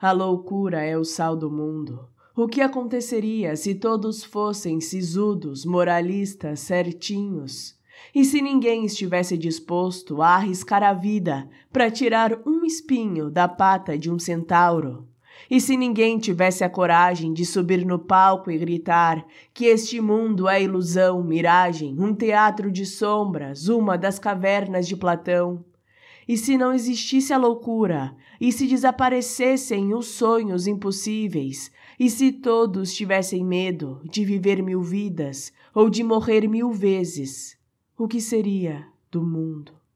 A loucura é o sal do mundo. O que aconteceria se todos fossem sisudos, moralistas, certinhos? E se ninguém estivesse disposto a arriscar a vida para tirar um espinho da pata de um centauro? E se ninguém tivesse a coragem de subir no palco e gritar que este mundo é ilusão, miragem, um teatro de sombras, uma das cavernas de Platão? E se não existisse a loucura, e se desaparecessem os sonhos impossíveis, e se todos tivessem medo de viver mil vidas ou de morrer mil vezes, o que seria do mundo?